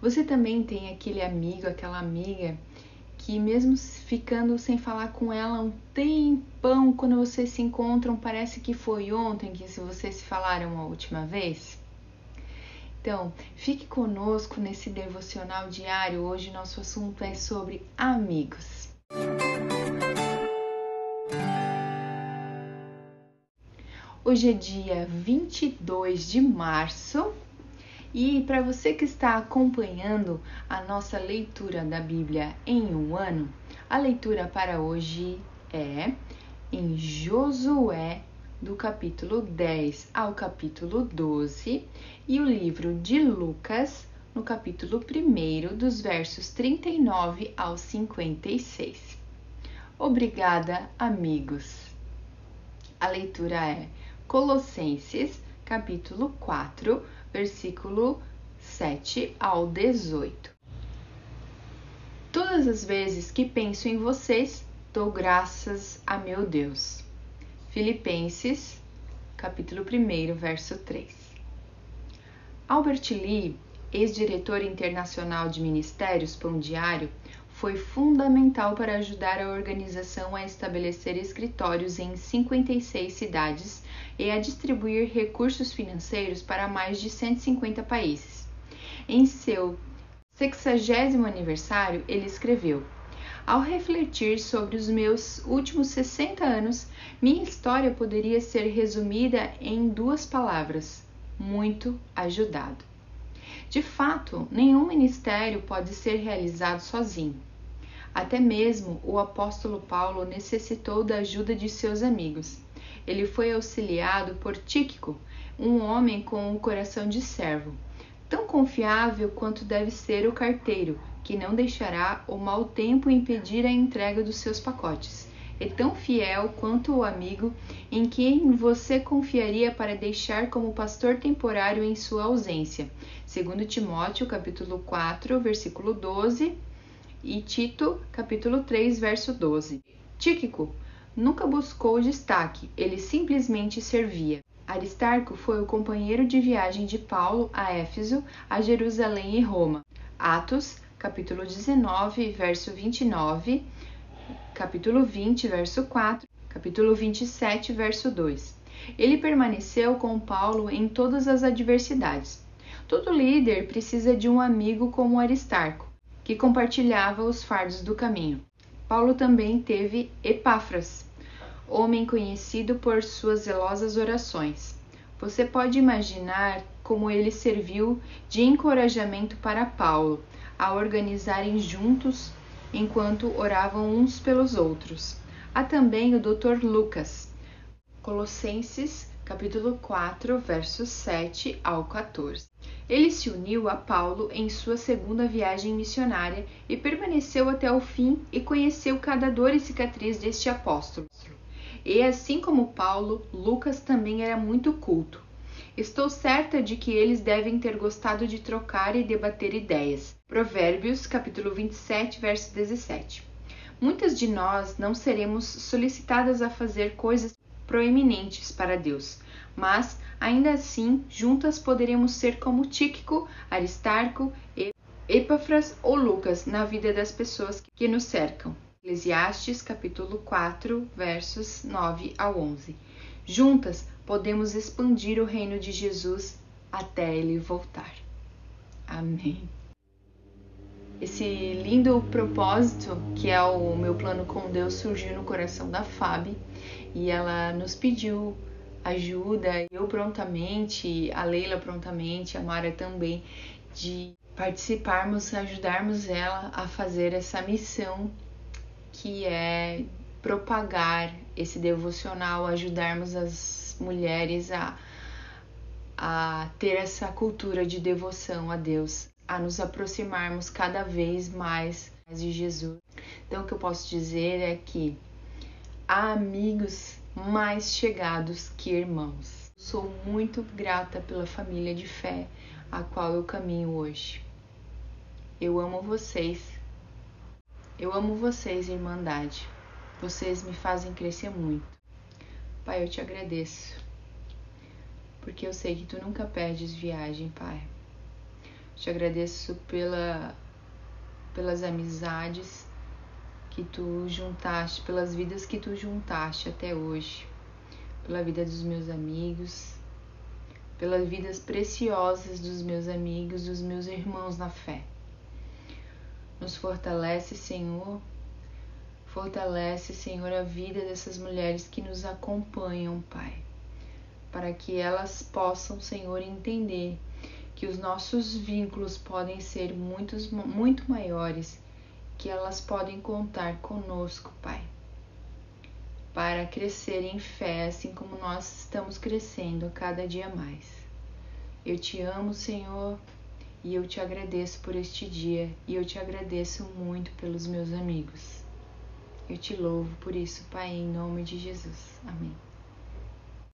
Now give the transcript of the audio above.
Você também tem aquele amigo, aquela amiga que mesmo ficando sem falar com ela um tempão, quando vocês se encontram, parece que foi ontem que vocês se falaram a última vez? Então, fique conosco nesse devocional diário. Hoje nosso assunto é sobre amigos. Hoje é dia 22 de março e para você que está acompanhando a nossa leitura da Bíblia em um ano, a leitura para hoje é em Josué, do capítulo 10 ao capítulo 12, e o livro de Lucas, no capítulo 1, dos versos 39 ao 56. Obrigada, amigos. A leitura é Colossenses, capítulo 4 versículo 7 ao 18. Todas as vezes que penso em vocês, dou graças a meu Deus. Filipenses, capítulo 1, verso 3. Albert Lee, ex-diretor internacional de ministérios Pão Diário, foi fundamental para ajudar a organização a estabelecer escritórios em 56 cidades e a distribuir recursos financeiros para mais de 150 países. Em seu 60 aniversário, ele escreveu: Ao refletir sobre os meus últimos 60 anos, minha história poderia ser resumida em duas palavras: muito ajudado. De fato, nenhum ministério pode ser realizado sozinho. Até mesmo o apóstolo Paulo necessitou da ajuda de seus amigos ele foi auxiliado por Tíquico, um homem com um coração de servo, tão confiável quanto deve ser o carteiro, que não deixará o mau tempo impedir a entrega dos seus pacotes, e tão fiel quanto o amigo em quem você confiaria para deixar como pastor temporário em sua ausência. Segundo Timóteo, capítulo 4, versículo 12, e Tito, capítulo 3, verso 12. Tíquico nunca buscou destaque, ele simplesmente servia. Aristarco foi o companheiro de viagem de Paulo a Éfeso, a Jerusalém e Roma. Atos, capítulo 19, verso 29, capítulo 20, verso 4, capítulo 27, verso 2. Ele permaneceu com Paulo em todas as adversidades. Todo líder precisa de um amigo como Aristarco, que compartilhava os fardos do caminho. Paulo também teve Epáfras, homem conhecido por suas zelosas orações. Você pode imaginar como ele serviu de encorajamento para Paulo a organizarem juntos enquanto oravam uns pelos outros. Há também o Dr. Lucas, Colossenses capítulo 4, versos 7 ao 14. Ele se uniu a Paulo em sua segunda viagem missionária e permaneceu até o fim e conheceu cada dor e cicatriz deste apóstolo. E assim como Paulo, Lucas também era muito culto. Estou certa de que eles devem ter gostado de trocar e debater ideias. Provérbios, capítulo 27, verso 17. Muitas de nós não seremos solicitadas a fazer coisas proeminentes para Deus, mas ainda assim, juntas poderemos ser como Tíquico, Aristarco, Epafras ou Lucas na vida das pessoas que nos cercam. Eclesiastes capítulo 4, versos 9 ao 11. Juntas podemos expandir o reino de Jesus até ele voltar. Amém. Esse lindo propósito que é o meu plano com Deus surgiu no coração da Fábio e ela nos pediu ajuda, eu prontamente, a Leila prontamente, a Mara também, de participarmos, ajudarmos ela a fazer essa missão que é propagar esse devocional, ajudarmos as mulheres a, a ter essa cultura de devoção a Deus, a nos aproximarmos cada vez mais de Jesus. Então, o que eu posso dizer é que há amigos mais chegados que irmãos. Sou muito grata pela família de fé a qual eu caminho hoje. Eu amo vocês eu amo vocês, Irmandade. Vocês me fazem crescer muito. Pai, eu te agradeço. Porque eu sei que tu nunca perdes viagem, Pai. Te agradeço pela, pelas amizades que tu juntaste, pelas vidas que tu juntaste até hoje, pela vida dos meus amigos, pelas vidas preciosas dos meus amigos, dos meus irmãos na fé. Nos fortalece, Senhor. Fortalece, Senhor, a vida dessas mulheres que nos acompanham, Pai, para que elas possam, Senhor, entender que os nossos vínculos podem ser muitos, muito maiores, que elas podem contar conosco, Pai, para crescer em fé, assim como nós estamos crescendo a cada dia mais. Eu te amo, Senhor, e eu te agradeço por este dia, e eu te agradeço muito pelos meus amigos. Eu te louvo por isso, Pai, em nome de Jesus. Amém.